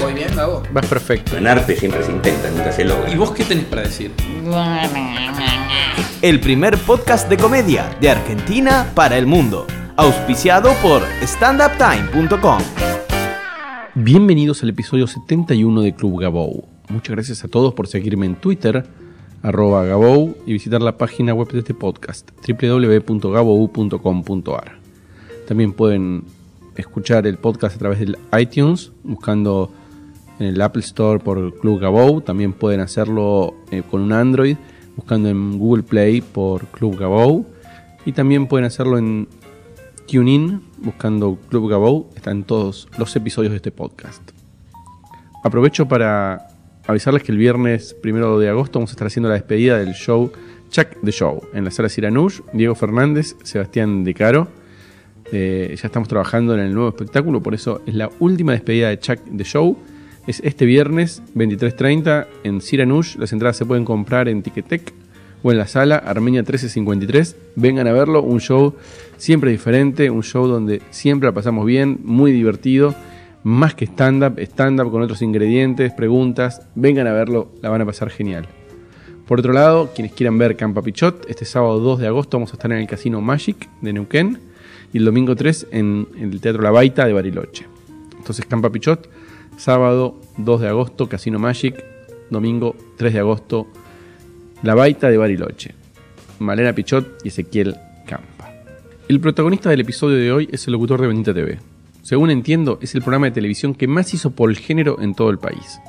Voy bien, Gabo. Vas perfecto. En arte siempre se intenta, nunca se logra. ¿Y vos qué tenés para decir? El primer podcast de comedia de Argentina para el mundo. Auspiciado por standuptime.com. Bienvenidos al episodio 71 de Club Gabou. Muchas gracias a todos por seguirme en Twitter, arroba Gabou, y visitar la página web de este podcast, www.gabou.com.ar. También pueden escuchar el podcast a través del iTunes, buscando en el Apple Store por Club Gabou. También pueden hacerlo eh, con un Android, buscando en Google Play por Club Gabou. Y también pueden hacerlo en TuneIn, buscando Club Gabou, están todos los episodios de este podcast. Aprovecho para avisarles que el viernes primero de agosto vamos a estar haciendo la despedida del show Chuck the Show en la sala Siranush, Diego Fernández, Sebastián De Caro. Eh, ya estamos trabajando en el nuevo espectáculo, por eso es la última despedida de Chuck the Show. Es este viernes 23.30 en Siranush. Las entradas se pueden comprar en Ticketek o en la sala Armenia 1353. Vengan a verlo, un show siempre diferente, un show donde siempre la pasamos bien, muy divertido, más que stand-up, stand-up con otros ingredientes, preguntas. Vengan a verlo, la van a pasar genial. Por otro lado, quienes quieran ver Campa Pichot, este sábado 2 de agosto vamos a estar en el Casino Magic de Neuquén y el domingo 3 en el Teatro La Baita de Bariloche. Entonces Campa Pichot, sábado 2 de agosto, Casino Magic, domingo 3 de agosto, La Baita de Bariloche. Malena Pichot y Ezequiel Campa. El protagonista del episodio de hoy es el locutor de Bendita TV. Según entiendo, es el programa de televisión que más hizo por el género en todo el país.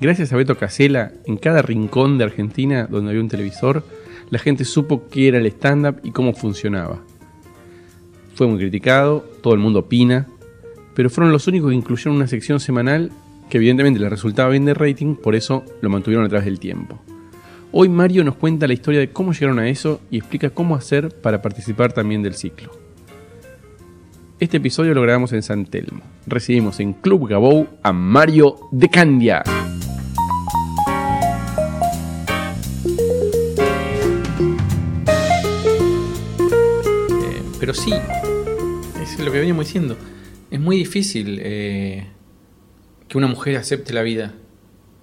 Gracias a Beto Casella, en cada rincón de Argentina donde había un televisor, la gente supo qué era el stand-up y cómo funcionaba. Fue muy criticado, todo el mundo opina, pero fueron los únicos que incluyeron una sección semanal que evidentemente les resultaba bien de rating, por eso lo mantuvieron a través del tiempo. Hoy Mario nos cuenta la historia de cómo llegaron a eso y explica cómo hacer para participar también del ciclo. Este episodio lo grabamos en San Telmo. Recibimos en Club Gabou a Mario de Candia. Eh, pero sí, es lo que veníamos diciendo. Es muy difícil eh, que una mujer acepte la vida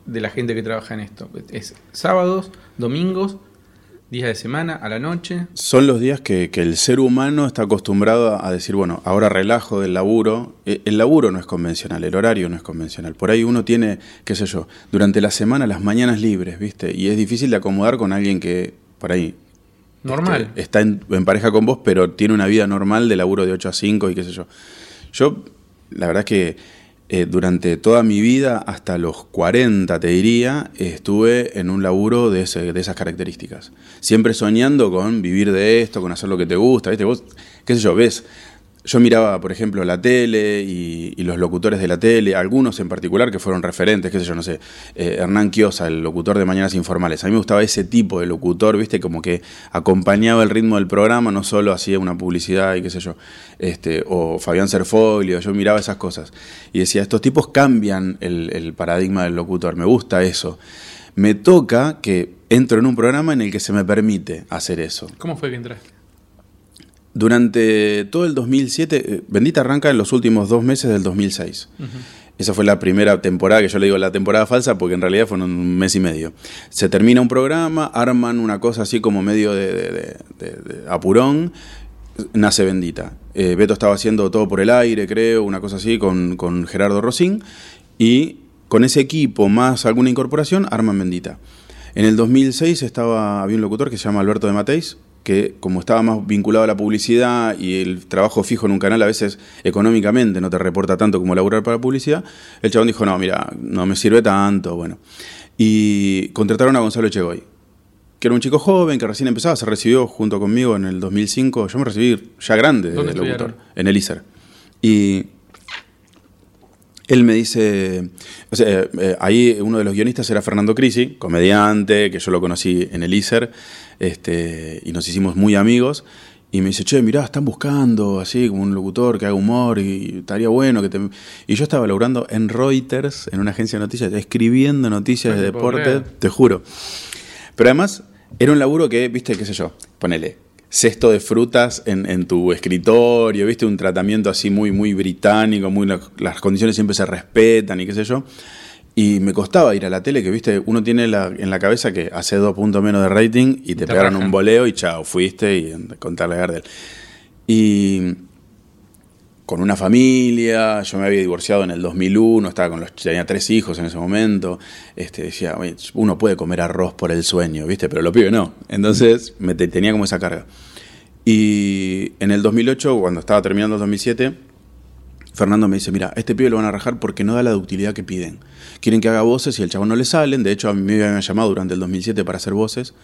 de la gente que trabaja en esto. Es sábados, domingos, días de semana, a la noche. Son los días que, que el ser humano está acostumbrado a decir, bueno, ahora relajo del laburo. Eh, El laburo no es convencional, el horario no es convencional. Por ahí uno tiene, qué sé yo, durante la semana las mañanas libres, ¿viste? Y es difícil de acomodar con alguien que, por ahí, Normal. este, está en, en pareja con vos, pero tiene una vida normal de laburo de 8 a 5 y qué sé yo. Yo, la verdad es que eh, durante toda mi vida, hasta los 40 te diría, estuve en un laburo de, ese- de esas características. Siempre soñando con vivir de esto, con hacer lo que te gusta, ¿viste? Vos, qué sé yo, ves. Yo miraba, por ejemplo, la tele y, los locutores de la tele, algunos en particular que fueron referentes, qué sé yo, no sé, eh, Hernán Quiosa, el locutor de Mañanas Informales. A mí me gustaba ese tipo de locutor, viste, como que acompañaba el ritmo del programa, no solo hacía una publicidad y qué sé yo, este, o Fabián Serfolio, yo miraba esas cosas. Y decía, estos tipos cambian el, el paradigma del locutor, me gusta eso. Me toca que entro en un programa en el que se me permite hacer eso. ¿Cómo fue que entraste? Durante todo el 2007, eh, Bendita arranca en los últimos dos meses del 2006. Esa fue la primera temporada, que yo le digo la temporada falsa, porque en realidad fueron un mes y medio. Se termina un programa, arman una cosa así como medio de, de- de- de- de apurón, nace Bendita. Eh, Beto estaba haciendo todo por el aire, creo, una cosa así, con, con Gerardo Rosín, y con ese equipo más alguna incorporación, arman Bendita. En el 2006 estaba, había un locutor que se llama Alberto de Mateis, que como estaba más vinculado a la publicidad y el trabajo fijo en un canal a veces económicamente no te reporta tanto como laburar para publicidad, el chabón dijo, no, mira, no me sirve tanto, bueno. Y contrataron a Gonzalo Echegoy, que era un chico joven que recién empezaba, se recibió junto conmigo en el 2005, yo me recibí ya grande de ¿Dónde locutor, en el ISER. Y él me dice, o sea, eh, eh, ahí uno de los guionistas era Fernando Crisi, comediante, que yo lo conocí en el ISER, este, y nos hicimos muy amigos. Y me dice, che, mirá, están buscando así como un locutor que haga humor y estaría bueno que te... Y yo estaba laburando en Reuters, en una agencia de noticias, escribiendo noticias No de deporte, creer. te juro. Pero además era un laburo que, viste, qué sé yo, ponele, cesto de frutas en, en tu escritorio, viste, un tratamiento así muy, muy británico, muy las condiciones siempre se respetan y qué sé yo. Y me costaba ir a la tele, que viste, uno tiene la- en la cabeza que hace dos puntos menos de rating y te, Te pegaron rajan. un boleo y chao, fuiste y contarle a Gardel. Y con una familia, yo me había divorciado en el 2001, estaba con los, tenía tres hijos en ese momento, este, decía, "Oye, uno puede comer arroz por el sueño, ¿viste? Pero lo pibe no. Entonces me te- tenía como esa carga. Y en el 2008, cuando estaba terminando el 2007, Fernando me dice, mira, este pibe lo van a rajar porque no da la ductilidad que piden. Quieren que haga voces y el chabón no le salen. De hecho, a mí me habían llamado durante el 2007 para hacer voces.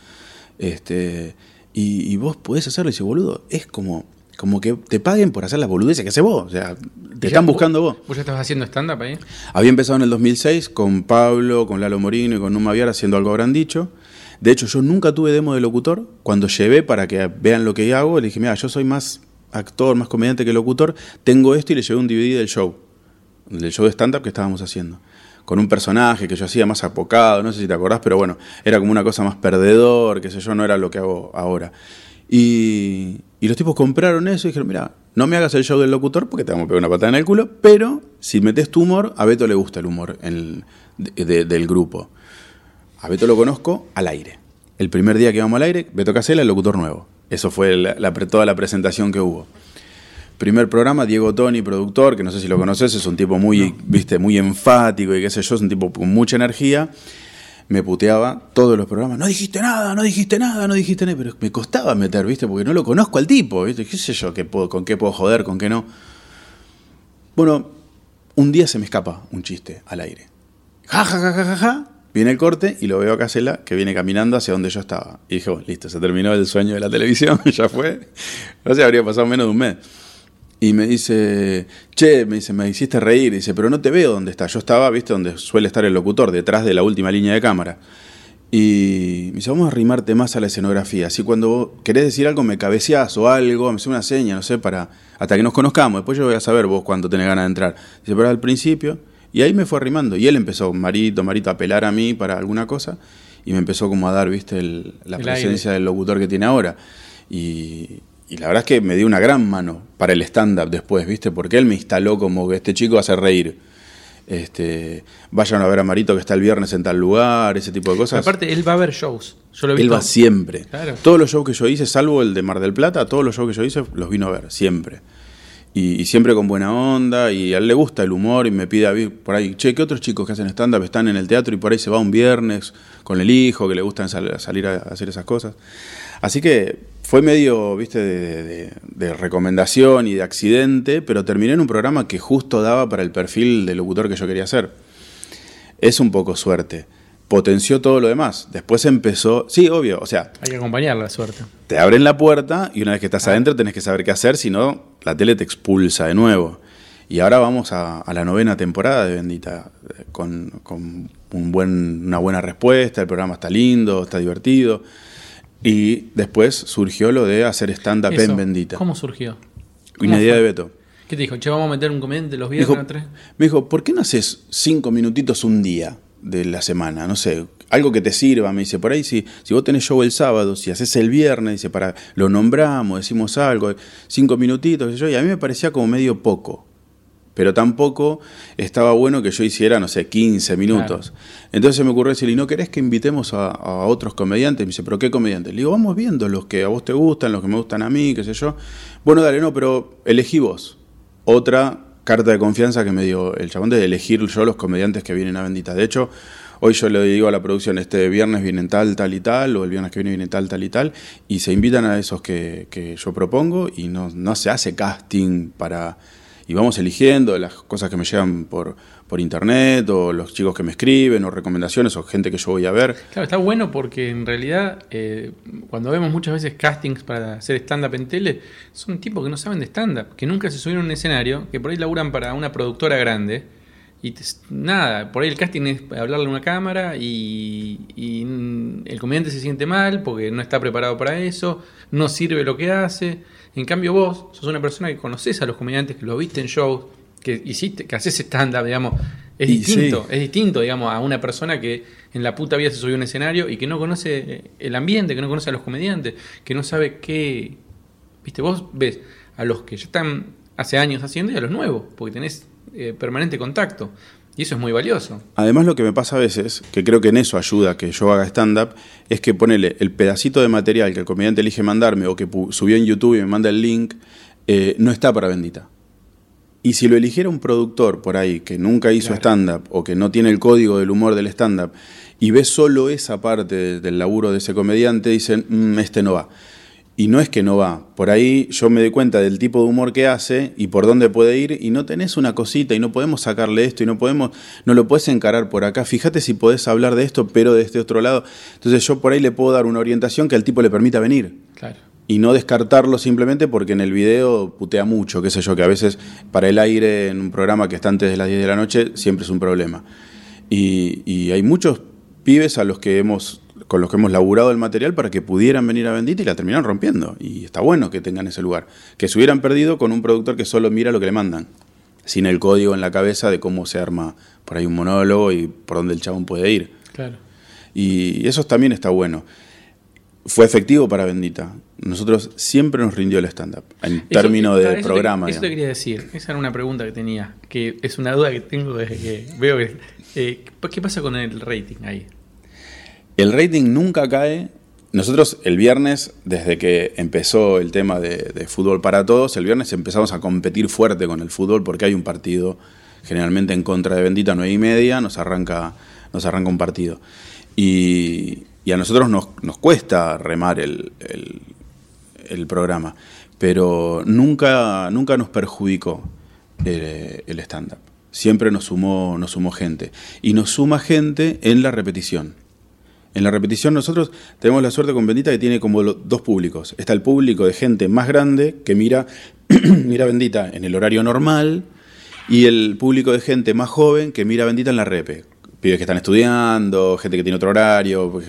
Este, y, y vos podés hacerlo. Y dice, boludo, es como, como que te paguen por hacer las boludeces que haces vos. O sea, te ¿Y están buscando vos. ¿Vos ya estabas haciendo stand-up ahí? Había empezado en el 2006 con Pablo, con Lalo Morino y con Numa Viar haciendo algo habrán dicho. De hecho, yo nunca tuve demo de locutor. Cuando llevé para que vean lo que hago, le dije, mira, yo soy más actor, más comediante que locutor. Tengo esto y le llevé un DVD del show. Del show de stand-up que estábamos haciendo. Con un personaje que yo hacía más apocado, no sé si te acordás, pero bueno, era como una cosa más perdedor, qué sé yo, no era lo que hago ahora. Y, los tipos compraron eso y dijeron, mira, no me hagas el show del locutor porque te vamos a pegar una patada en el culo, pero si metes tu humor, a Beto le gusta el humor del grupo. A Beto lo conozco al aire. El primer día que íbamos al aire, Beto Casela, el locutor nuevo. Eso fue la- la- toda la presentación que hubo. Primer programa, Diego Toni, productor, que no sé si lo conoces, es un tipo muy, viste, muy enfático y qué sé yo, es un tipo con mucha energía. Me puteaba todos los programas. No dijiste nada, no dijiste nada, no dijiste nada. Pero me costaba meter, viste, porque no lo conozco al tipo, viste. ¿Qué sé yo? ¿Qué puedo, ¿Con qué puedo joder? ¿Con qué no? Bueno, un día se me escapa un chiste al aire. Ja, ja, ja, ja, ja, ja. Viene el corte y lo veo a Casela que viene caminando hacia donde yo estaba. Y dije, bueno, listo, se terminó el sueño de la televisión, ya fue. No sé, habría pasado menos de un mes. Y me dice, che, me dice, me hiciste reír. Dice, pero no te veo dónde estás. Yo estaba, viste, donde suele estar el locutor, detrás de la última línea de cámara. Y me dice, vamos a arrimarte más a la escenografía. Así cuando vos querés decir algo, me cabeceás o algo, me hace una seña, no sé, para hasta que nos conozcamos. Después yo voy a saber vos cuándo tenés ganas de entrar. Dice, pero al principio. Y ahí me fue arrimando. Y él empezó, Marito, Marito, a apelar a mí para alguna cosa. Y me empezó como a dar, viste, el- la El presencia aire. del locutor que tiene ahora. Y, y la verdad es que me dio una gran mano para el stand-up después, ¿viste? Porque él me instaló como que este chico hace reír. Este, vayan a ver a Marito que está el viernes en tal lugar, ese tipo de cosas. Aparte, él va a ver shows. Yo lo he él va siempre. Claro. Todos los shows que yo hice, salvo el de Mar del Plata, todos los shows que yo hice los vino a ver, siempre. Y, siempre con buena onda, y a él le gusta el humor y me pide a mí por ahí, che, ¿qué otros chicos que hacen stand-up están en el teatro y por ahí se va un viernes con el hijo, que le gustan sal- salir a hacer esas cosas? Así que fue medio, viste, de, de- de recomendación y de accidente, pero terminé en un programa que justo daba para el perfil de locutor que yo quería hacer. Es un poco suerte. Potenció todo lo demás. Después empezó, sí, obvio, o sea, Hay que acompañar la suerte. te abren la puerta y una vez que estás adentro tenés que saber qué hacer, si no, la tele te expulsa de nuevo. Y ahora vamos a, a la novena temporada de Bendita, eh, con, con un buen, una buena respuesta, el programa está lindo, está divertido. Y después surgió lo de hacer stand-up en Bendita. ¿Cómo surgió? Una ¿Cómo idea de Beto. ¿Qué te dijo? Che, vamos a meter un comediante los viernes dijo, a tres. me dijo, ¿por qué no haces cinco minutitos un día de la semana? No sé, algo que te sirva. Me dice, por ahí si, si vos tenés show el sábado, si haces el viernes, dice, para, lo nombramos, decimos algo, cinco minutitos, qué sé yo, y a mí me parecía como medio poco. Pero tampoco estaba bueno que yo hiciera, no sé, 15 minutos. Entonces me ocurrió decirle, ¿y no querés que invitemos a, a otros comediantes? Me dice, ¿pero qué comediantes? Le digo, vamos viendo los que a vos te gustan, los que me gustan a mí, qué sé yo. Bueno, dale, no, pero elegí vos. Otra carta de confianza que me dio el chabón de elegir yo los comediantes que vienen a Bendita. De hecho, hoy yo le digo a la producción, este viernes vienen tal, tal y tal, o el viernes que viene viene tal, tal y tal, y se invitan a esos que, que yo propongo y no, no se hace casting para... Y vamos eligiendo las cosas que me llegan por, por internet, o los chicos que me escriben, o recomendaciones, o gente que yo voy a ver. Claro, está bueno porque en realidad eh, cuando vemos muchas veces castings para hacer stand-up en tele, son tipos que no saben de stand-up, que nunca se subieron a un escenario, que por ahí laburan para una productora grande Y nada, por ahí el casting es hablarle a una cámara y, y, mm, el comediante se siente mal porque no está preparado para eso, no sirve lo que hace. En cambio vos sos una persona que conoces a los comediantes, que los viste en shows, que hiciste, que haces stand-up, digamos. Es Y distinto, sí. es distinto, digamos, a una persona que en la puta vida se subió a un escenario y que no conoce eh, el ambiente, que no conoce a los comediantes, que no sabe qué... Viste, vos ves a los que ya están hace años haciendo y a los nuevos, porque tenés eh, permanente contacto. Y eso es muy valioso. Además, lo que me pasa a veces, que creo que en eso ayuda que yo haga stand-up, es que ponele el pedacito de material que el comediante elige mandarme o que subió en YouTube y me manda el link, eh, no está para bendita. Y si lo eligiera un productor por ahí que nunca hizo stand-up o que no tiene el código del humor del stand-up y ve solo esa parte de- del laburo de ese comediante, dicen, "Mm, este no va. Y no es que no va. Por ahí yo me doy cuenta del tipo de humor que hace y por dónde puede ir y no tenés una cosita y no podemos sacarle esto y no podemos, no lo puedes encarar por acá. Fíjate si podés hablar de esto, pero de este otro lado. Entonces yo por ahí le puedo dar una orientación que al tipo le permita venir Claro. Y no descartarlo simplemente porque en el video putea mucho, qué sé yo, que a veces para el aire en un programa que está antes de las 10 de la noche siempre es un problema. Y, y hay muchos pibes a los que hemos con los que hemos laburado el material para que pudieran venir a Bendita y la terminaron rompiendo. Y está bueno que tengan ese lugar. Que se hubieran perdido con un productor que solo mira lo que le mandan, sin el código en la cabeza de cómo se arma por ahí un monólogo y por dónde el chabón puede ir. Claro. Y eso también está bueno. Fue efectivo para Bendita. Nosotros siempre nos rindió el stand-up, en términos de eso te- programa. Eso te quería decir. Esa era una pregunta que tenía. Que es una duda que tengo desde que veo que. eh, ¿Qué pasa con el rating ahí? El rating nunca cae. Nosotros el viernes, desde que empezó el tema de, de fútbol para todos, el viernes empezamos a competir fuerte con el fútbol porque hay un partido generalmente en contra de Bendita, nueve y media, nos arranca, nos arranca un partido. Y, y a nosotros nos, nos cuesta remar el, el- el programa, pero nunca, nunca nos perjudicó eh, el stand-up. Siempre nos sumó, nos sumó gente. Y nos suma gente en la repetición. En la repetición nosotros tenemos la suerte con Bendita que tiene como dos públicos. Está el público de gente más grande que mira, mira Bendita en el horario normal y el público de gente más joven que mira Bendita en la repe. Pibes que están estudiando, gente que tiene otro horario, pues,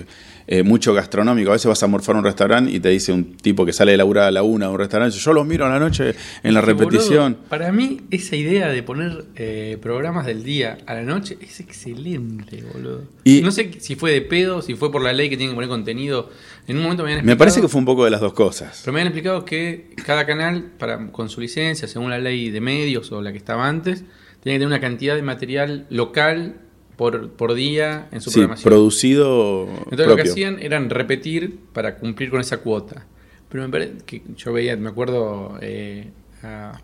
eh, mucho gastronómico. A veces vas a morfar a un restaurante y te dice un tipo que sale de laburar a la una de un restaurante, yo los miro a la noche en la repetición. boludo, para mí, esa idea de poner eh, programas del día a la noche es excelente, boludo. Y- no sé si fue de pedo, si fue por la ley que tienen que poner contenido. En un momento me habían Me parece que fue un poco de las dos cosas. Pero me habían explicado que cada canal, para, con su licencia, según la ley de medios o la que estaba antes, tenía que tener una cantidad de material local por, por día en su Sí, programación. producido Entonces lo que hacían eran repetir para cumplir con esa cuota. Pero me parece que yo veía, me acuerdo eh, a,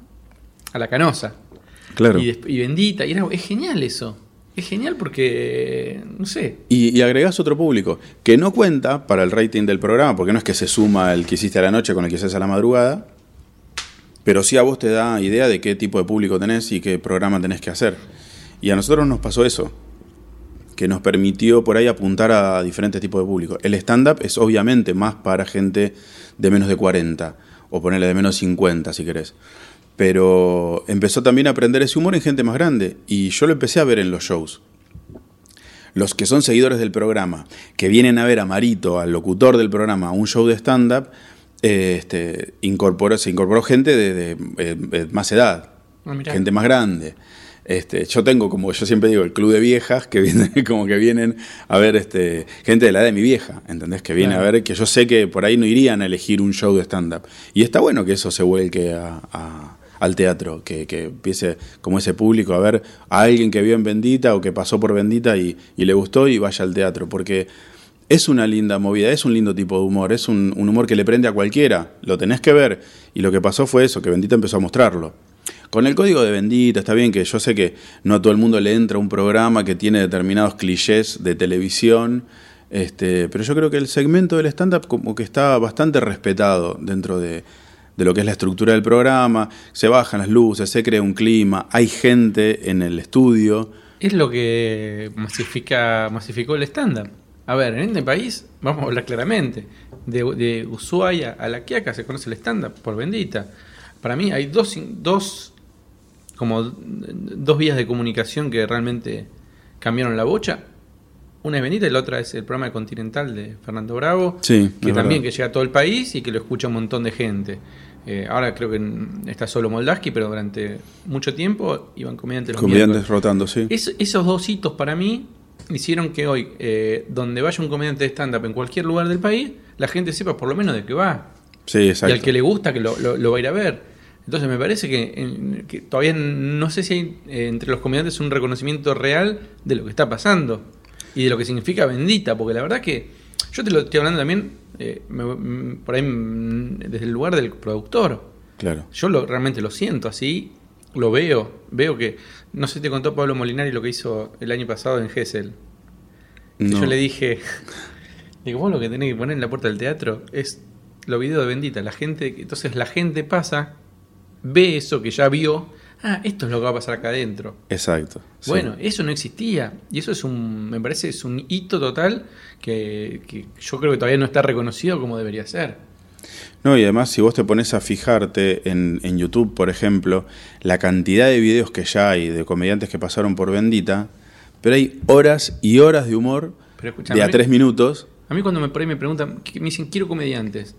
a la canosa Claro. y, y bendita, y era, es genial eso. Es genial porque, no sé, Y, y agregás otro público que no cuenta para el rating del programa, porque no es que se suma el que hiciste a la noche con el que haces a la madrugada, pero sí a vos te da idea de qué tipo de público tenés y qué programa tenés que hacer. Y a nosotros nos pasó eso, que nos permitió por ahí apuntar a diferentes tipos de público. El stand-up es obviamente más para gente de menos de 40, o ponerle de menos 50 si querés. Pero empezó también a aprender ese humor en gente más grande, y yo lo empecé a ver en los shows los que son seguidores del programa, que vienen a ver a Marito, al locutor del programa, a un show de stand-up, eh, este, incorporó, se incorporó gente de, de, eh, de más edad, Ah, gente más grande. Este, yo tengo, como yo siempre digo, el club de viejas que vienen, como que vienen a ver este, gente de la edad de mi vieja, ¿entendés? Que viene Claro. a ver, que yo sé que por ahí no irían a elegir un show de stand-up. Y está bueno que eso se vuelque a- a- al teatro, que, que empiece como ese público a ver a alguien que vio en Bendita o que pasó por Bendita y, y le gustó y vaya al teatro, porque es una linda movida, es un lindo tipo de humor, es un, un humor que le prende a cualquiera, lo tenés que ver. Y lo que pasó fue eso, que Bendita empezó a mostrarlo. Con el código de Bendita, está bien que yo sé que no a todo el mundo le entra un programa que tiene determinados clichés de televisión, este, pero yo creo que el segmento del stand-up como que está bastante respetado dentro de, lo que es la estructura del programa, se bajan las luces, se crea un clima, hay gente en el estudio. es lo que masifica, masificó el stand-up. A ver, en este país, vamos a hablar claramente, de, de Ushuaia a La Quiaca se conoce el stand-up por bendita. Para mí hay dos, dos como dos vías de comunicación que realmente cambiaron la bocha. Una es Bendita y la otra es el programa de Continental de Fernando Bravo, Sí, que también verdad. que llega a todo el país y que lo escucha un montón de gente. Eh, ahora creo que está solo Moldaski, pero durante mucho tiempo iban comediantes los Comediantes rotando, sí. Es- esos dos hitos para mí hicieron que hoy, eh, donde vaya un comediante de stand-up en cualquier lugar del país, la gente sepa por lo menos de qué va. Sí, Y exacto. al que le gusta, que lo, lo- lo va a ir a ver. Entonces me parece que, todavía no sé si hay eh, entre los comediantes un reconocimiento real de lo que está pasando y de lo que significa bendita, porque la verdad que yo te lo estoy hablando también eh, me- mm, por ahí mm, desde el lugar del productor. Claro. Yo lo, realmente lo siento así, lo veo, veo que, no sé si te contó Pablo Molinari lo que hizo el año pasado en Gessel. Que No. Yo le dije, digo, vos lo que tenés que poner en la puerta del teatro es los videos de Bendita. La gente, entonces la gente pasa, ve eso que ya vio, ah, esto es lo que va a pasar acá adentro. Exacto. sí. Bueno, eso no existía. Y eso es un, me parece, es un hito total que, que yo creo que todavía no está reconocido como debería ser. No, y además si vos te pones a fijarte en, en YouTube, por ejemplo, la cantidad de videos que ya hay de comediantes que pasaron por Bendita, pero hay horas y horas de humor Pero de a tres minutos. A mí cuando me, por ahí me preguntan, me dicen, quiero comediantes.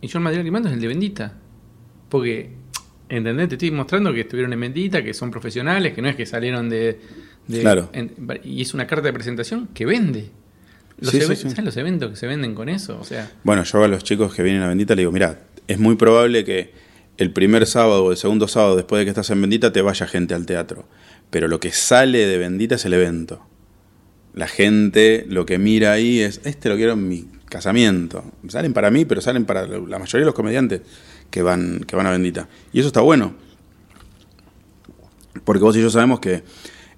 Y yo el material que mando es el de Bendita. Porque, ¿entendés? Te estoy mostrando que estuvieron en Bendita, que son profesionales, que no es que salieron de... de- Claro. en- y es una carta de presentación que vende. Los Sí, sí, even- sí. ¿Sabes los eventos que se venden con eso? O sea, Bueno, yo a los chicos que vienen a Bendita le digo, mira, es muy probable que el primer sábado o el segundo sábado después de que estás en Bendita te vaya gente al teatro. Pero lo que sale de Bendita es el evento. La gente lo que mira ahí es, este lo quiero en mi casamiento. Salen para mí, pero salen para la mayoría de los comediantes que van, que van a Bendita. Y eso está bueno. Porque vos y yo sabemos que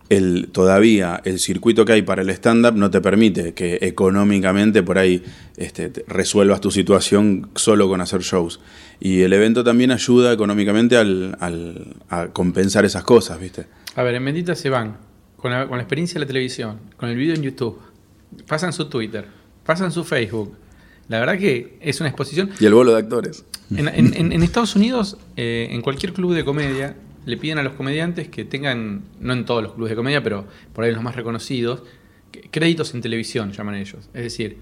el, todavía el circuito que hay para el stand-up no te permite que económicamente por ahí este, te- resuelvas tu situación solo con hacer shows. Y el evento también ayuda económicamente al, al- a compensar esas cosas, ¿viste? a ver, en Bendita se van con la, con la experiencia de la televisión, con el video en YouTube, pasan su Twitter, pasan su Facebook. La verdad que es una exposición. Y el bolo de actores. En, en- en- en Estados Unidos, eh, en cualquier club de comedia, le piden a los comediantes que tengan, no en todos los clubes de comedia, pero por ahí los más reconocidos, créditos en televisión, llaman ellos. Es decir,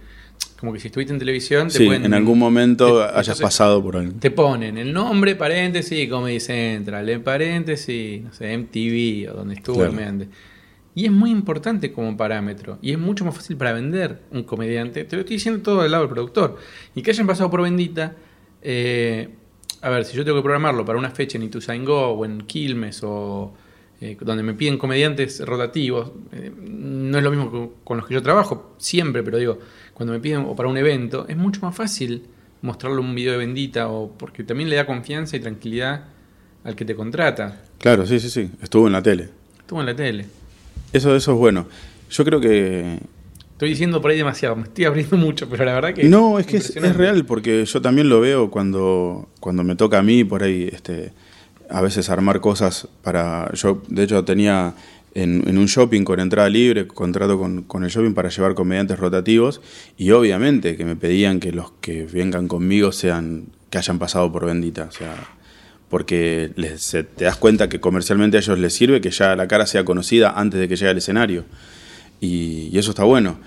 como que si estuviste en televisión, te Sí, pueden. en algún momento te- hayas entonces, pasado por ahí. Te ponen el nombre, paréntesis, Comedy Central, en paréntesis, no sé, MTV o donde estuvo Claro. el. Y es muy importante como parámetro. Y es mucho más fácil para vender un comediante. Te lo estoy diciendo todo del lado del productor. Y que hayan pasado por Bendita. Eh, a ver, si yo tengo que programarlo para una fecha en Ituzaingó o en Quilmes o eh, donde me piden comediantes rotativos, eh, no es lo mismo que con los que yo trabajo siempre, pero digo, cuando me piden o para un evento, es mucho más fácil mostrarle un video de Bendita o porque también le da confianza y tranquilidad al que te contrata. Claro, sí, sí, sí. Estuvo en la tele. Estuvo en la tele. Eso, eso es bueno. Yo creo que Estoy diciendo por ahí demasiado, me estoy abriendo mucho, pero la verdad que. No, es que es, es real, porque yo también lo veo cuando, cuando me toca a mí, por ahí, este, a veces armar cosas para... Yo, de hecho, tenía en, en un shopping con entrada libre, contrato con, con el shopping para llevar comediantes rotativos, y obviamente que me pedían que los que vengan conmigo sean, que hayan pasado por Bendita, o sea, porque les- te das cuenta que comercialmente a ellos les sirve que ya la cara sea conocida antes de que llegue al escenario. Y, y eso está bueno.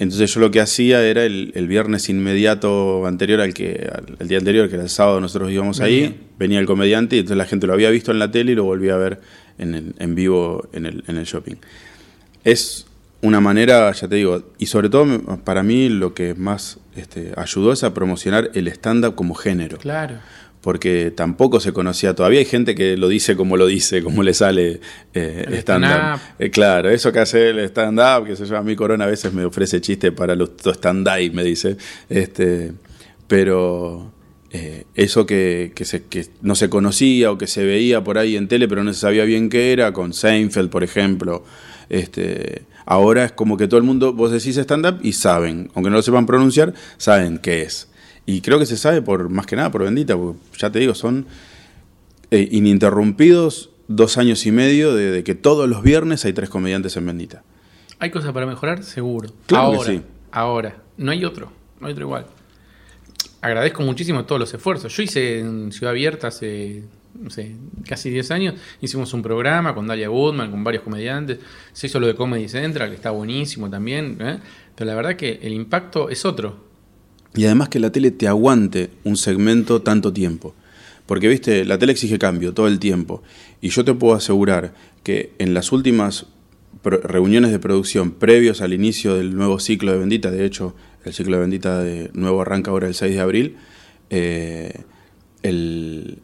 Entonces yo lo que hacía era el, el viernes inmediato anterior al que al, el día anterior, que era el sábado, nosotros íbamos ahí, venía el comediante y entonces la gente lo había visto en la tele y lo volvía a ver en, el- en vivo en el, en el shopping. Es una manera, ya te digo, y sobre todo para mí lo que más este, ayudó es a promocionar el stand-up como género Claro. Porque tampoco se conocía. Todavía hay gente que lo dice como lo dice, como le sale eh, El stand-up. stand-up. Eh, claro, eso que hace el stand-up, que se llama mí Corona, a veces me ofrece chiste para los stand-up, me dice. Este, pero eh, eso que, que, se- que no se conocía o que se veía por ahí en tele, pero no se sabía bien qué era, con Seinfeld, por ejemplo. Este, ahora es como que todo el mundo, vos decís stand-up y saben, aunque no lo sepan pronunciar, saben qué es. Y creo que se sabe por más que nada por Bendita, porque ya te digo, son eh, ininterrumpidos dos años y medio de, de que todos los viernes hay tres comediantes en Bendita. ¿Hay cosas para mejorar? Seguro. Claro que ahora, sí. ahora. No hay otro. No hay otro igual. Agradezco muchísimo todos los esfuerzos. Yo hice en Ciudad Abierta hace no sé, casi 10 años, hicimos un programa con Dalia Woodman, con varios comediantes, se hizo lo de Comedy Central, que está buenísimo también, ¿eh? pero la verdad que el impacto es otro. Y además que la tele te aguante un segmento tanto tiempo. Porque, viste, la tele exige cambio todo el tiempo. Y yo te puedo asegurar que en las últimas reuniones de producción previos al inicio del nuevo ciclo de Bendita, de hecho, el ciclo de Bendita de nuevo arranca ahora el 6 de abril, eh, el-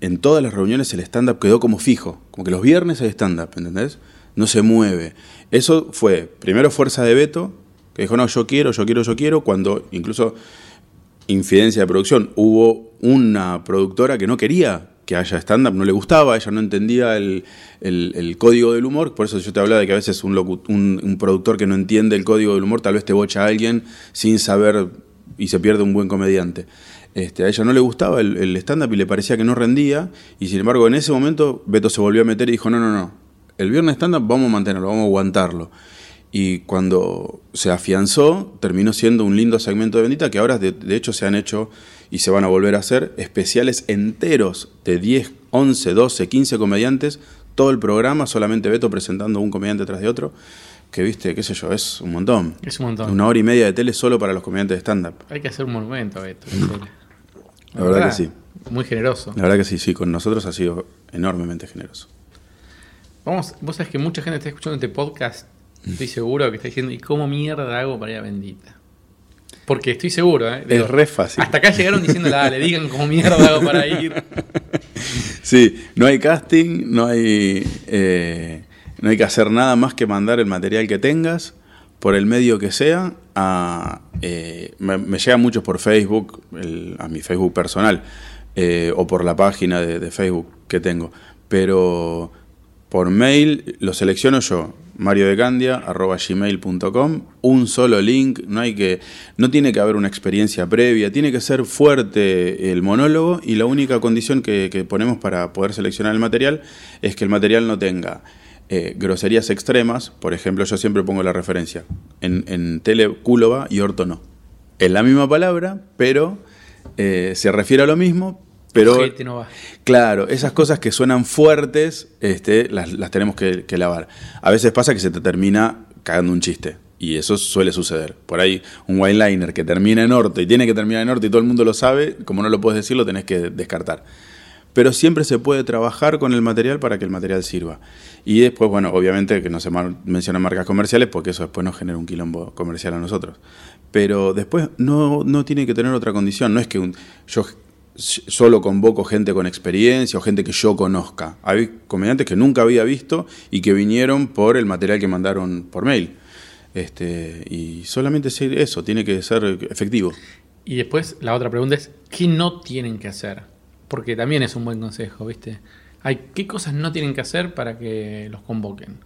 en todas las reuniones el stand-up quedó como fijo, como que los viernes hay stand-up, ¿entendés? No se mueve. Eso fue, primero fuerza de veto, dijo, no, yo quiero, yo quiero, yo quiero, cuando incluso infidencia de producción, hubo una productora que no quería que haya stand-up, no le gustaba, ella no entendía el, el- código del humor, por eso yo te hablaba de que a veces un- un productor que no entiende el código del humor tal vez te bocha a alguien sin saber y se pierde un buen comediante. Este, a ella no le gustaba el, el stand-up y le parecía que no rendía, y sin embargo en ese momento Beto se volvió a meter y dijo, no, no, no, el viernes stand-up vamos a mantenerlo, vamos a aguantarlo. Y cuando se afianzó, terminó siendo un lindo segmento de Bendita, que ahora de, de hecho se han hecho y se van a volver a hacer especiales enteros de 10, 11, 12, 15 comediantes, todo el programa, solamente Beto presentando un comediante tras de otro, que viste, qué sé yo, es un montón. Es un montón. Una hora y media de tele solo para los comediantes de stand-up. Hay que hacer un monumento a esto. La verdad que sí. Muy generoso. La verdad que sí, sí, con nosotros ha sido enormemente generoso. Vamos, vos sabés que mucha gente está escuchando este podcast. Estoy seguro que está diciendo, ¿y cómo mierda hago para ir a Bendita? Porque estoy seguro, ¿eh? Digo, Es re fácil. Hasta acá llegaron diciendo, dale, digan cómo mierda hago para ir. Sí, no hay casting, no hay, eh, no hay que hacer nada más que mandar el material que tengas, por el medio que sea. A, eh, me, me llega mucho por Facebook, el- a mi Facebook personal, eh, o por la página de, de Facebook que tengo. Pero por mail lo selecciono yo, mariodecandia.gmail.com, un solo link, no, hay que, no tiene que haber una experiencia previa, tiene que ser fuerte el monólogo y la única condición que, ponemos para poder seleccionar el material es que el material no tenga eh, groserías extremas, por ejemplo yo siempre pongo la referencia, en, en tele culo va y orto no. Es la misma palabra, pero eh, se refiere a lo mismo, pero... Ojete no va. Claro, esas cosas que suenan fuertes, este, las, las tenemos que, que lavar. A veces pasa que se te termina cagando un chiste. Y eso suele suceder. Por ahí, un wineliner que termina en orto y tiene que terminar en orto y todo el mundo lo sabe, como no lo puedes decir, lo tenés que descartar. Pero siempre se puede trabajar con el material para que el material sirva. Y después, bueno, obviamente que no se mencionan marcas comerciales porque eso después nos genera un quilombo comercial a nosotros. Pero después no, no tiene que tener otra condición. No es que un, yo solo convoco gente con experiencia o gente que yo conozca. Hay comediantes que nunca había visto y que vinieron por el material que mandaron por mail. Este, y solamente eso, tiene que ser efectivo. Y después la otra pregunta es, ¿qué no tienen que hacer? Porque también es un buen consejo, ¿viste? Hay, ¿Qué cosas no tienen que hacer para que los convoquen?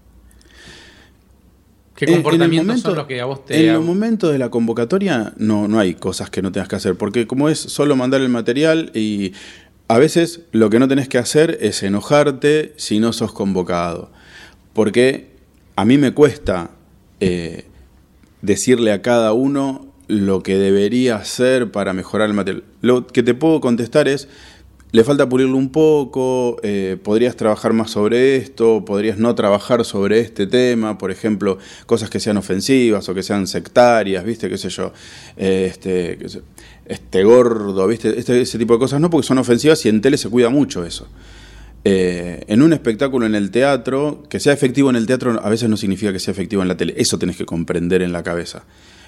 ¿Qué En- en el comportamientos momento- son los que a vos te... En los momentos de la convocatoria no, no hay cosas que no tengas que hacer, porque como es solo mandar el material y a veces lo que no tenés que hacer es enojarte si no sos convocado. Porque a mí me cuesta eh, decirle a cada uno lo que debería hacer para mejorar el material. Lo que te puedo contestar es, le falta pulirlo un poco, eh, podrías trabajar más sobre esto, podrías no trabajar sobre este tema, por ejemplo, cosas que sean ofensivas o que sean sectarias, ¿viste? ¿Qué sé yo? Eh, este, qué sé, este gordo, ¿viste? Este, ese tipo de cosas no, porque son ofensivas y en tele se cuida mucho eso. Eh, en un espectáculo en el teatro, que sea efectivo en el teatro a veces no significa que sea efectivo en la tele. Eso tenés que comprender en la cabeza.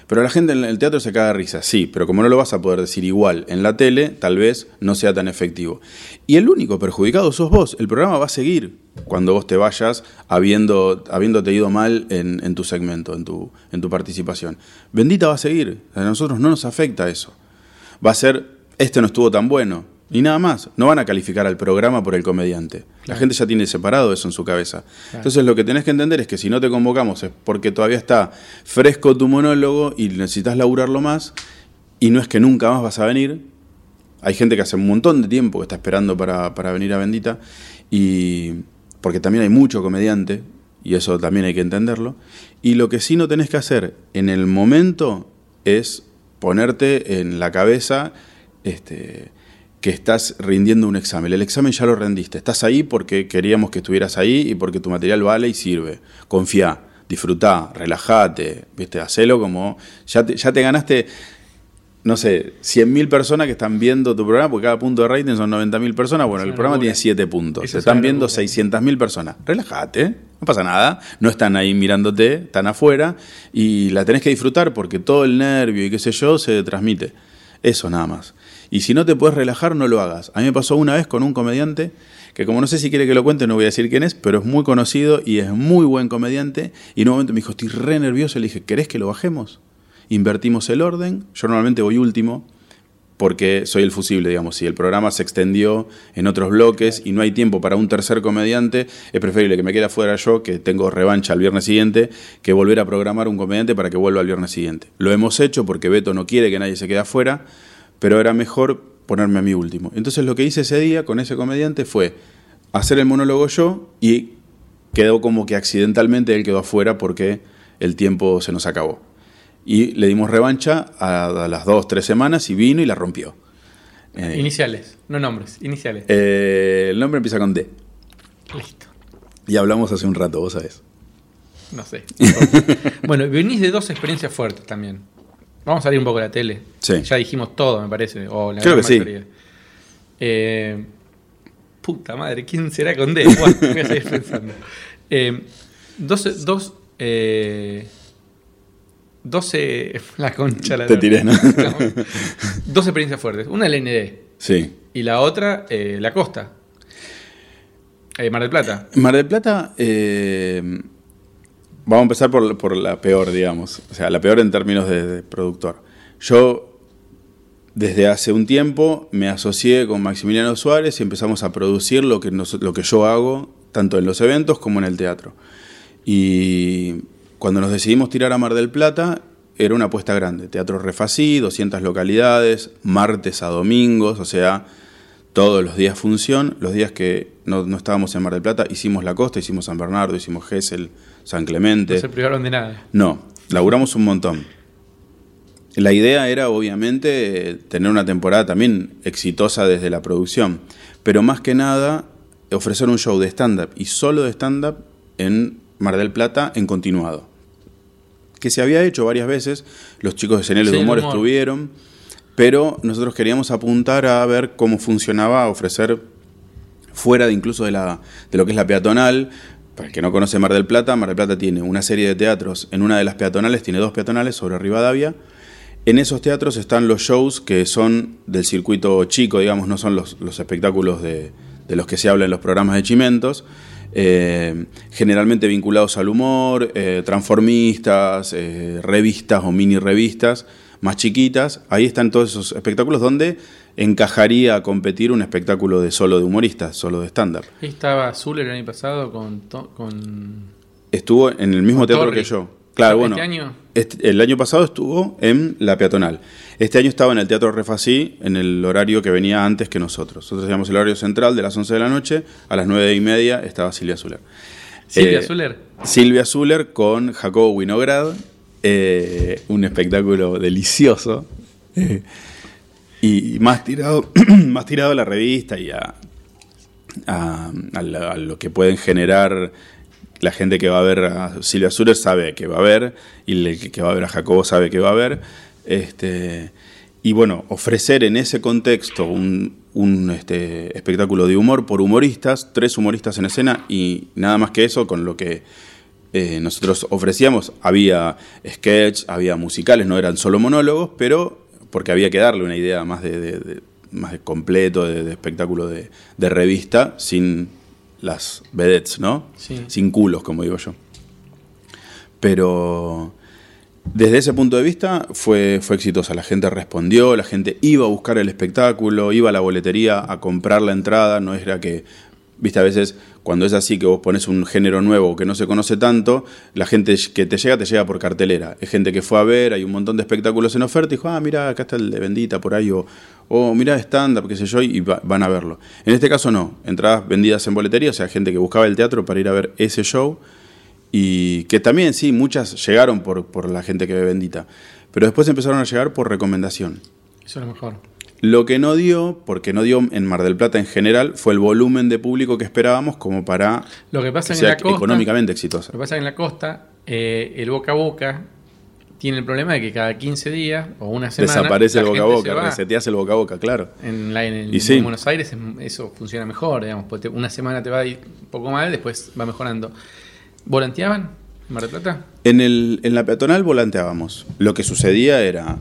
Pero la gente en el teatro se caga de risa, sí, pero como no lo vas a poder decir igual en la tele, tal vez no sea tan efectivo. Y el único perjudicado sos vos. El programa va a seguir cuando vos te vayas habiendo, habiéndote ido mal en, en tu segmento, en tu, en tu participación. Bendita va a seguir. A nosotros no nos afecta eso. Va a ser, este no estuvo tan bueno. Y nada más, no van a calificar al programa por el comediante. La gente ya tiene separado eso en su cabeza. Entonces lo que tenés que entender es que si no te convocamos es porque todavía está fresco tu monólogo y necesitas laburarlo más y no es que nunca más vas a venir. Hay gente que hace un montón de tiempo que está esperando para, para venir a Bendita y porque también hay mucho comediante y eso también hay que entenderlo. Y lo que sí no tenés que hacer en el momento es ponerte en la cabeza este, que estás rindiendo un examen. El examen ya lo rendiste. Estás ahí porque queríamos que estuvieras ahí y porque tu material vale y sirve. Confía, disfrutá, relájate, ¿viste? Hacelo como. Ya te, ya te ganaste, no sé, 100.000 personas que están viendo tu programa, porque cada punto de rating son 90.000 personas. Bueno, Es el programa locura. tiene 7 puntos. Eso Se es están viendo locura. 600.000 personas. Relájate, no pasa nada. No están ahí mirándote, están afuera y la tenés que disfrutar porque todo el nervio y qué sé yo se transmite. Eso nada más. Y si no te puedes relajar, no lo hagas. A mí me pasó una vez con un comediante que como no sé si quiere que lo cuente, no voy a decir quién es, pero es muy conocido y es muy buen comediante. Y en un momento me dijo, estoy re nervioso. Le dije, ¿querés que lo bajemos? Invertimos el orden. Yo normalmente voy último porque soy el fusible, digamos. Si el programa se extendió en otros bloques y no hay tiempo para un tercer comediante, es preferible que me quede afuera yo, que tengo revancha el viernes siguiente, que volver a programar un comediante para que vuelva al viernes siguiente. Lo hemos hecho porque Beto no quiere que nadie se quede afuera, pero era mejor ponerme a mí último. Entonces lo que hice ese día con ese comediante fue hacer el monólogo yo y quedó como que accidentalmente él quedó afuera porque el tiempo se nos acabó. Y le dimos revancha a, a las dos, tres semanas y vino y la rompió. Eh, Iniciales, no nombres, iniciales. eh, el nombre empieza con D. Listo. Y hablamos hace un rato, vos sabés. No sé. bueno, venís de dos experiencias fuertes también. Vamos a salir un poco de la tele. Sí. Ya dijimos todo, me parece. O la Creo que sí. mayoría. Eh, puta madre, ¿quién será con D? Bueno, voy a seguir pensando. Eh, dos. dos eh, 12. La concha la Te tiré, ¿no? Dos experiencias fuertes. Una el ND Sí. y la otra eh, la costa. Eh, Mar del Plata. Mar del Plata, eh, vamos a empezar por, por la peor, digamos. O sea, la peor en términos de, de productor. Yo, desde hace un tiempo, me asocié con Maximiliano Suárez y empezamos a producir lo que, nos- lo que yo hago, tanto en los eventos como en el teatro. Y cuando nos decidimos tirar a Mar del Plata, era una apuesta grande. Teatro Refací, 200 localidades, martes a domingos, o sea, todos los días función. Los días que no, no estábamos en Mar del Plata, hicimos La Costa, hicimos San Bernardo, hicimos Gesell, San Clemente. No se privaron de nada. No, laburamos un montón. La idea era, obviamente, tener una temporada también exitosa desde la producción, pero más que nada ofrecer un show de stand-up y solo de stand-up en Mar del Plata en continuado. Que se había hecho varias veces, los chicos de Señales de Sí, el Humor humor. estuvieron, pero nosotros queríamos apuntar a ver cómo funcionaba ofrecer fuera de incluso de, la, de lo que es la peatonal. Para el que no conoce Mar del Plata, Mar del Plata tiene una serie de teatros. En una de las peatonales, tiene dos peatonales sobre Rivadavia. En esos teatros están los shows que son del circuito chico, digamos, no son los, los espectáculos de, de los que se habla en los programas de Chimentos. Eh, generalmente vinculados al humor, eh, transformistas, eh, revistas o mini revistas más chiquitas. Ahí están todos esos espectáculos donde encajaría a competir un espectáculo de solo de humoristas, solo de. Ahí estaba Zuller el año pasado con. Estuvo en el mismo teatro Torri. que yo. Claro, ¿Este bueno. año? este- el año pasado estuvo en la peatonal. Este año estaba en el Teatro Refací, en el horario que venía antes que nosotros. Nosotros teníamos el horario central de las 11 de la noche, a las 9 y media estaba Silvia Zuller. Silvia Eh, Zuller. Silvia Zuller con Jacobo Winograd, eh, un espectáculo delicioso. eh, y más tirado, más tirado a la revista y a, a, a lo que pueden generar la gente que va a ver a Silvia Zuller sabe que va a ver y el que va a ver a Jacobo sabe que va a ver. Este, y bueno, ofrecer en ese contexto un, un, este, espectáculo de humor por humoristas, tres humoristas en escena y nada más que eso con lo que eh, nosotros ofrecíamos. Había sketch, había musicales, no eran solo monólogos, pero porque había que darle una idea más de, de- de- más de completo, de, espectáculo de revista, sin las vedettes, ¿no? Sí. Sin culos, como digo yo. Pero desde ese punto de vista fue, fue exitosa. La gente respondió, la gente iba a buscar el espectáculo, iba a la boletería a comprar la entrada. No era que, viste, a veces cuando es así que vos pones un género nuevo que no se conoce tanto, la gente que te llega, te llega por cartelera. Es gente que fue a ver, hay un montón de espectáculos en oferta y dijo, ah, mira, acá está el de Bendita por ahí, o, o mira, stand-up, qué sé yo, y va- van a verlo. En este caso no, entradas vendidas en boletería, o sea, gente que buscaba el teatro para ir a ver ese show y que también, sí, muchas llegaron por, por la gente que ve Bendita, pero después empezaron a llegar por recomendación. Eso es lo mejor. Lo que no dio, porque no dio en Mar del Plata en general, fue el volumen de público que esperábamos como para Lo que pasa que en sea la costa. económicamente exitosa. Lo que pasa es que en la costa, eh, el boca a boca tiene el problema de que cada 15 días o una semana. Desaparece el la boca a boca, reseteas el boca a boca, claro. En, la- en el- Y sí. en Buenos Aires es- eso funciona mejor, digamos, porque una semana te va a ir un poco mal, después va mejorando. ¿Volanteaban en Mar del Plata? En, el, en la peatonal volanteábamos. Lo que sucedía era,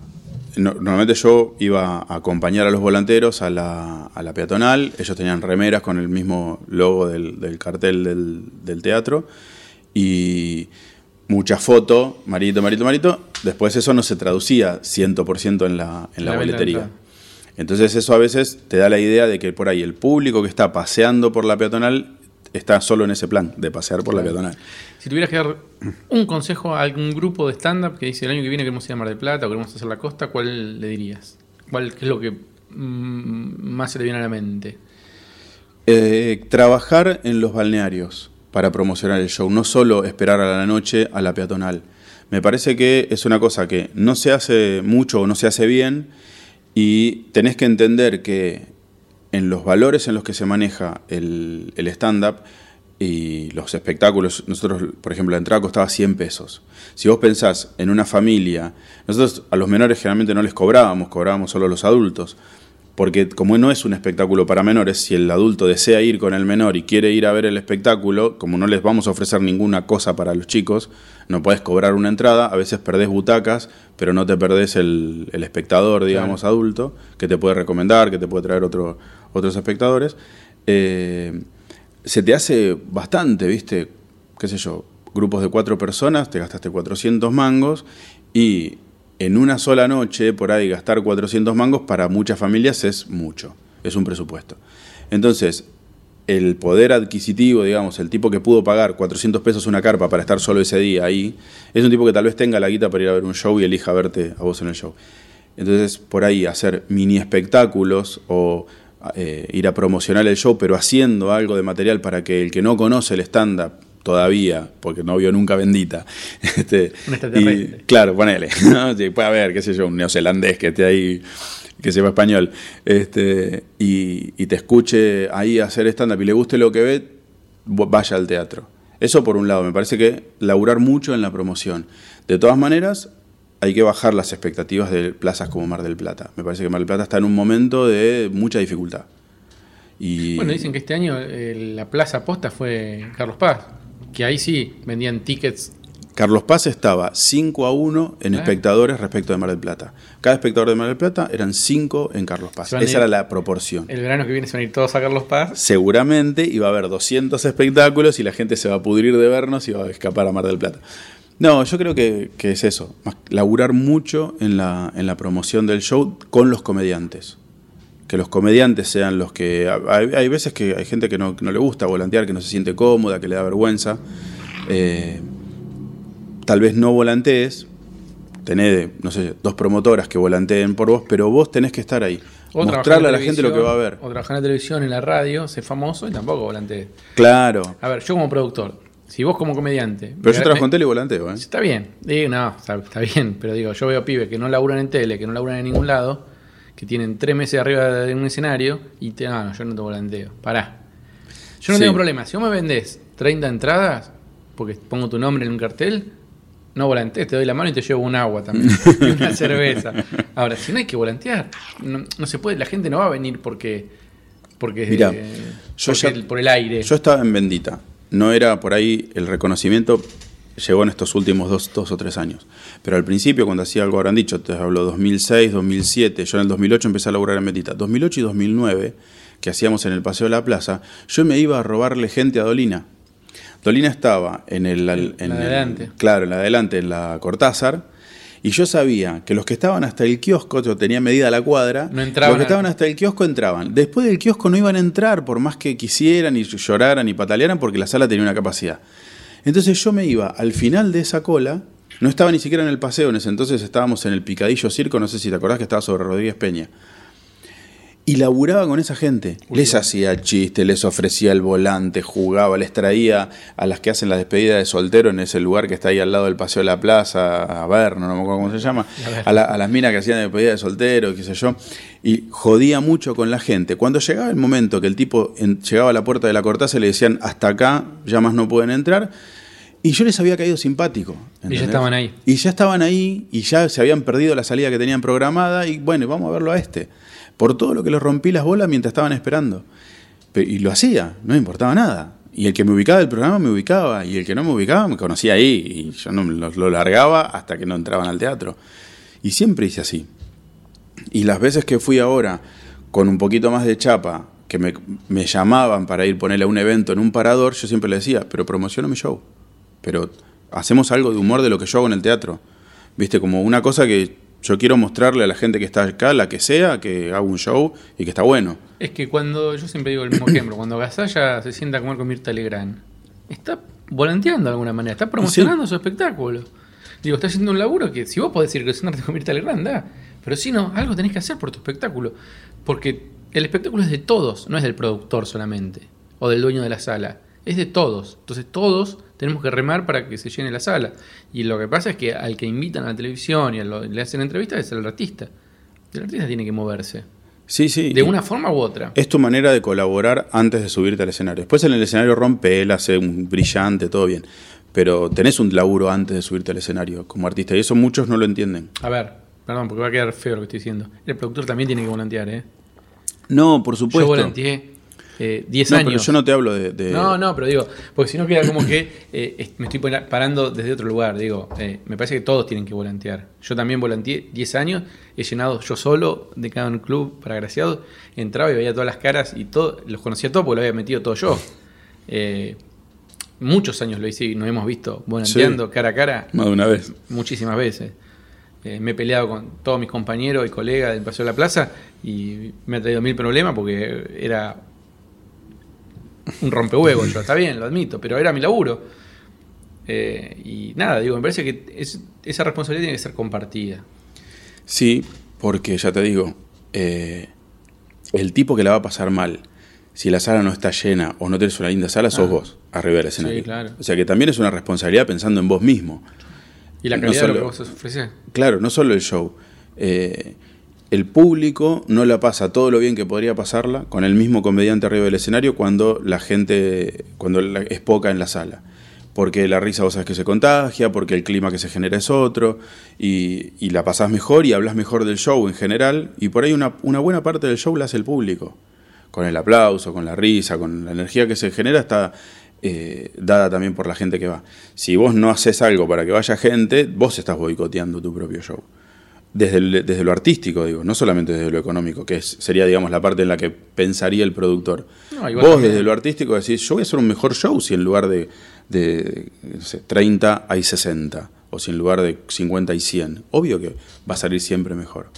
no- normalmente yo iba a acompañar a los volanteros a la, a la peatonal, ellos tenían remeras con el mismo logo del, del cartel del, del teatro y mucha foto, marito, marito, marito. Después eso no se traducía 100% en la, en la, La boletería. Entonces eso a veces te da la idea de que por ahí el público que está paseando por la peatonal está solo en ese plan, de pasear por la peatonal. Si tuvieras que dar un consejo a algún grupo de stand-up que dice el año que viene queremos ir a Mar del Plata o queremos hacer la costa, ¿cuál le dirías? ¿Cuál es lo que mm, más se te viene a la mente? Eh, trabajar en los balnearios para promocionar el show, no solo esperar a la noche a la peatonal. Me parece que es una cosa que no se hace mucho o no se hace bien y tenés que entender que en los valores en los que se maneja el, el stand-up y los espectáculos, nosotros, por ejemplo, la entrada costaba 100 pesos. Si vos pensás en una familia, nosotros a los menores generalmente no les cobrábamos, cobrábamos solo a los adultos. Porque como no es un espectáculo para menores, si el adulto desea ir con el menor y quiere ir a ver el espectáculo, como no les vamos a ofrecer ninguna cosa para los chicos, no podés cobrar una entrada, a veces perdés butacas, pero no te perdés el, el espectador, digamos, adulto, que te puede recomendar, que te puede traer otro- otros espectadores. Eh, se te hace bastante, ¿viste? qué sé yo, grupos de cuatro personas, te gastaste 400 mangos y en una sola noche, por ahí gastar 400 mangos para muchas familias es mucho, es un presupuesto. Entonces, el poder adquisitivo, digamos, el tipo que pudo pagar 400 pesos una carpa para estar solo ese día ahí, es un tipo que tal vez tenga la guita para ir a ver un show y elija verte a vos en el show. Entonces, por ahí hacer mini espectáculos o eh, ir a promocionar el show, pero haciendo algo de material para que el que no conoce el stand-up todavía, porque no vio nunca bendita, este, Un extraterrestre. y, claro, ponele, ¿no? Sí, puede haber, qué sé yo, un neozelandés que esté ahí, que sepa español, este, y, y te escuche ahí hacer stand-up y le guste lo que ve, vaya al teatro. Eso por un lado, me parece que laburar mucho en la promoción. De todas maneras, hay que bajar las expectativas de plazas como Mar del Plata. Me parece que Mar del Plata está en un momento de mucha dificultad. Y Bueno, dicen que este año eh, la plaza posta fue Carlos Paz, que ahí sí vendían tickets. Carlos Paz estaba 5 a 1 en espectadores respecto de Mar del Plata. Cada espectador de Mar del Plata eran 5 en Carlos Paz. Esa ir- era la proporción. El verano que viene se van a ir todos a Carlos Paz. Seguramente iba a haber 200 espectáculos y la gente se va a pudrir de vernos y va a escapar a Mar del Plata. No, yo creo que, que es eso. Más- laburar mucho en la, en la promoción del show con los comediantes. Que los comediantes sean los que... Hay, hay veces que hay gente que no, que no le gusta volantear, que no se siente cómoda, que le da vergüenza. Eh, tal vez no volantees, tenés, no sé, dos promotoras que volanteen por vos, pero vos tenés que estar ahí. O Mostrarle a la gente lo que va a ver. O trabajar en la televisión, en la radio, ser famoso y tampoco volante. Claro. A ver, yo como productor, si vos como comediante. Pero yo trabajo en tele y volanteo, ¿eh? Está bien, digo, no, está, está bien, pero digo, yo veo pibes que no laburan en tele, que no laburan en ningún lado, que tienen tres meses arriba de un escenario y te, no, no, yo no te volanteo. Pará. Yo no Sí. tengo problema. Si vos me vendés 30 entradas, porque pongo tu nombre en un cartel, no volantees, te doy la mano y te llevo un agua también. y una cerveza. Ahora, si no hay que volantear, no, no se puede, la gente no va a venir porque. Porque, Mirá, eh, yo porque ya- el- por el aire. Yo estaba en Bendita. No era por ahí el reconocimiento, llegó en estos últimos dos, dos o tres años. Pero al principio, cuando hacía algo, habrán dicho, te hablo 2006, 2007, yo en el 2008 empecé a laburar en Bendita. 2008 y 2009, que hacíamos en el Paseo de la Plaza, yo me iba a robarle gente a Dolina. Dolina estaba en el... En la el- adelante. claro, en la adelante, en la Cortázar. Y yo sabía que los que estaban hasta el kiosco, yo tenía medida la cuadra, No entraban los que estaban hasta el kiosco entraban. Después del kiosco no iban a entrar por más que quisieran y lloraran y patalearan porque la sala tenía una capacidad. Entonces yo me iba al final de esa cola, no estaba ni siquiera en el paseo, en ese entonces estábamos en el Picadillo Circo, no sé si te acordás que estaba sobre Rodríguez Peña. Y laburaba con esa gente. Les hacía chistes, les ofrecía el volante, jugaba, les traía a las que hacen la despedida de soltero en ese lugar que está ahí al lado del Paseo de la Plaza, a ver, no me acuerdo cómo se llama, a, la- a las minas que hacían despedida de soltero, qué sé yo. Y jodía mucho con la gente. Cuando llegaba el momento que el tipo en- llegaba a la puerta de la corteza, le decían, hasta acá, ya más no pueden entrar. Y yo les había caído simpático. Y ya estaban ahí. Y ya estaban ahí y ya se habían perdido la salida que tenían programada y bueno, vamos a verlo a este. Por todo lo que les rompí las bolas mientras estaban esperando. Pe- Y lo hacía, no me importaba nada. Y el que me ubicaba del programa me ubicaba y el que no me ubicaba me conocía ahí y yo no lo, lo largaba hasta que no entraban al teatro. Y siempre hice así. Y las veces que fui ahora con un poquito más de chapa, que me, llamaban para ir ponerle a un evento en un parador, yo siempre le decía, pero promociona mi show. Pero hacemos algo de humor de lo que yo hago en el teatro. Viste, como una cosa que yo quiero mostrarle a la gente que está acá, la que sea, que hago un show y que está bueno. Es que cuando, yo siempre digo el mismo ejemplo, cuando Gasalla se sienta a comer con Mirta Legrand, está volanteando de alguna manera, está promocionando su espectáculo. Digo, está haciendo un laburo que si vos podés ir a sentarte con Mirta Legrand, da. Pero si no, algo tenés que hacer por tu espectáculo. Porque el espectáculo es de todos, no es del productor solamente, o del dueño de la sala, es de todos. Entonces todos tenemos que remar para que se llene la sala. Y lo que pasa es que al que invitan a la televisión y a lo- le hacen entrevistas es el artista. El artista tiene que moverse. Sí, sí. De una forma u otra. Es tu manera de colaborar antes de subirte al escenario. Después en el escenario rompe él, hace un brillante, todo bien. Pero tenés un laburo antes de subirte al escenario como artista. Y eso muchos no lo entienden. A ver, perdón, porque va a quedar feo lo que estoy diciendo. El productor también tiene que volantear, ¿eh? No, por Yo supuesto. volanteé eh, 10 No, años. pero yo no te hablo de. de- No, no, pero digo, porque si no queda como que eh, me estoy parando desde otro lugar. Digo, eh, me parece que todos tienen que volantear. Yo también volanteé 10 años, he llenado yo solo de cada un club para agraciados. Entraba y veía todas las caras y todo, los conocía todos porque lo había metido todo yo. Eh, muchos años lo hice y nos hemos visto volanteando Sí. cara a cara Más de una vez. muchísimas veces. Eh, me he peleado con todos mis compañeros y colegas del Paseo de la Plaza y me ha traído mil problemas porque era un rompehuevos yo, está bien, lo admito, pero era mi laburo. Eh, y nada, digo, me parece que es- esa responsabilidad tiene que ser compartida. Sí, porque ya te digo, eh, el tipo que la va a pasar mal, si la sala no está llena o no tenés una linda sala, sos Ah. vos, arriba del escenario. Sí, claro. O sea que también es una responsabilidad pensando en vos mismo. Y la No calidad de lo que vos ofreces. Claro, no solo el show. Eh, el público no la pasa todo lo bien que podría pasarla con el mismo comediante arriba del escenario cuando la gente, cuando es poca en la sala. Porque la risa vos sabés que se contagia, porque el clima que se genera es otro, y, la pasás mejor y hablas mejor del show en general, y por ahí una, una buena parte del show la hace el público. Con el aplauso, con la risa, con la energía que se genera, está eh, dada también por la gente que va. Si vos no haces algo para que vaya gente, vos estás boicoteando tu propio show. Desde, el- desde lo artístico, digo, no solamente desde lo económico, que es- sería, digamos, la parte en la que pensaría el productor. No, vos también. desde lo artístico decís, yo voy a hacer un mejor show si en lugar de, de no sé, 30 hay 60, o si en lugar de 50 hay 100. Obvio que va a salir siempre mejor.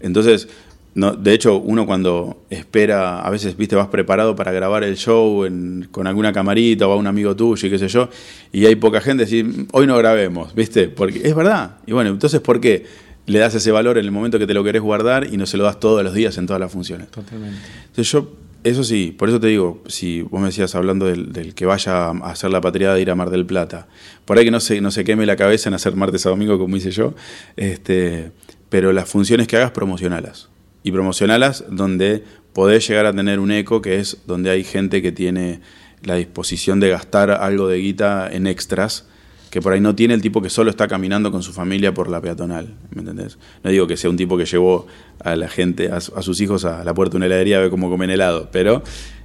Entonces, no, de hecho, uno cuando espera, a veces, viste, vas preparado para grabar el show en- con alguna camarita o a un amigo tuyo y qué sé yo, y hay poca gente, decir, hoy no grabemos, viste, porque es verdad. Y bueno, entonces, ¿por qué le das ese valor en el momento que te lo querés guardar y no se lo das todos los días en todas las funciones? Totalmente. Entonces yo, eso sí, por eso te digo, si vos me decías hablando del, del que vaya a hacer la patriada de ir a Mar del Plata, por ahí que no se, no se queme la cabeza en hacer martes a domingo como hice yo, este, pero las funciones que hagas, promocionalas. Y promocionalas donde podés llegar a tener un eco, que es donde hay gente que tiene la disposición de gastar algo de guita en extras, que por ahí no tiene el tipo que solo está caminando con su familia por la peatonal, ¿me entendés? No digo que sea un tipo que llevó a la gente, a, su- a sus hijos a la puerta de una heladería a ver cómo comen helado, pero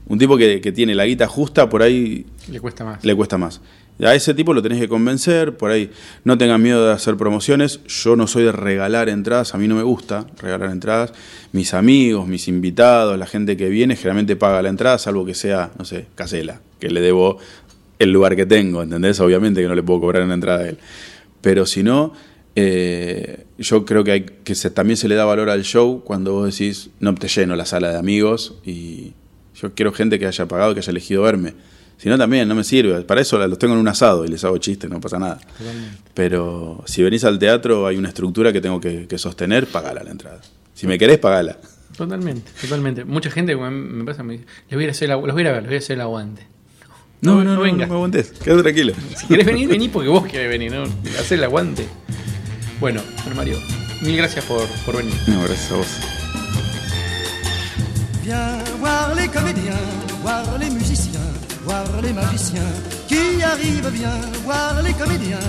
un tipo que, que tiene la guita justa, por ahí Le cuesta más. le cuesta más. A ese tipo lo tenés que convencer, por ahí no tengan miedo de hacer promociones. Yo no soy de regalar entradas, a mí no me gusta regalar entradas. Mis amigos, mis invitados, la gente que viene, generalmente paga la entrada, salvo que sea, no sé, Casela, que le debo el lugar que tengo, ¿entendés? Obviamente que no le puedo cobrar una entrada a él. Pero si no, eh, yo creo que, hay, que se- también se le da valor al show cuando vos decís, no te lleno la sala de amigos y yo quiero gente que haya pagado, que haya elegido verme. Si no, también no me sirve. Para eso los tengo en un asado y les hago chistes, no pasa nada. Pero si venís al teatro, hay una estructura que tengo que, que sostener, pagala la entrada. Si me querés, pagala. Totalmente, totalmente. Mucha gente me, me pasa, me dice, les voy a hacer, la- los voy a ver, les voy a hacer el aguante. No, No, no, no, no venga. no me aguantes. Quédate tranquilo. Si querés venir, vení porque vos querés venir, ¿no? Hacer el aguante. Bueno, bueno Mario, mil gracias por, por venir. No, gracias a vos. Viens voir les comédiens, voir les musiciens, voir les magiciens qui arrivent. Viens voir les comédiens,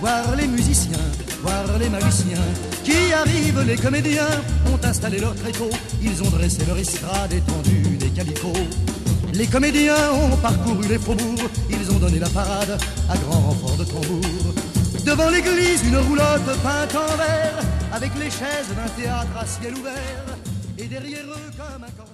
voir les musiciens, voir les magiciens qui arrivent. Les comédiens ont installé leur tréteau, ils ont dressé leur estrade étendue des calicots. Les comédiens ont parcouru les faubourgs, ils ont donné la parade à grand renfort de tambour. Devant l'église, une roulotte peinte en vert, avec les chaises d'un théâtre à ciel ouvert, et derrière eux comme un cortège.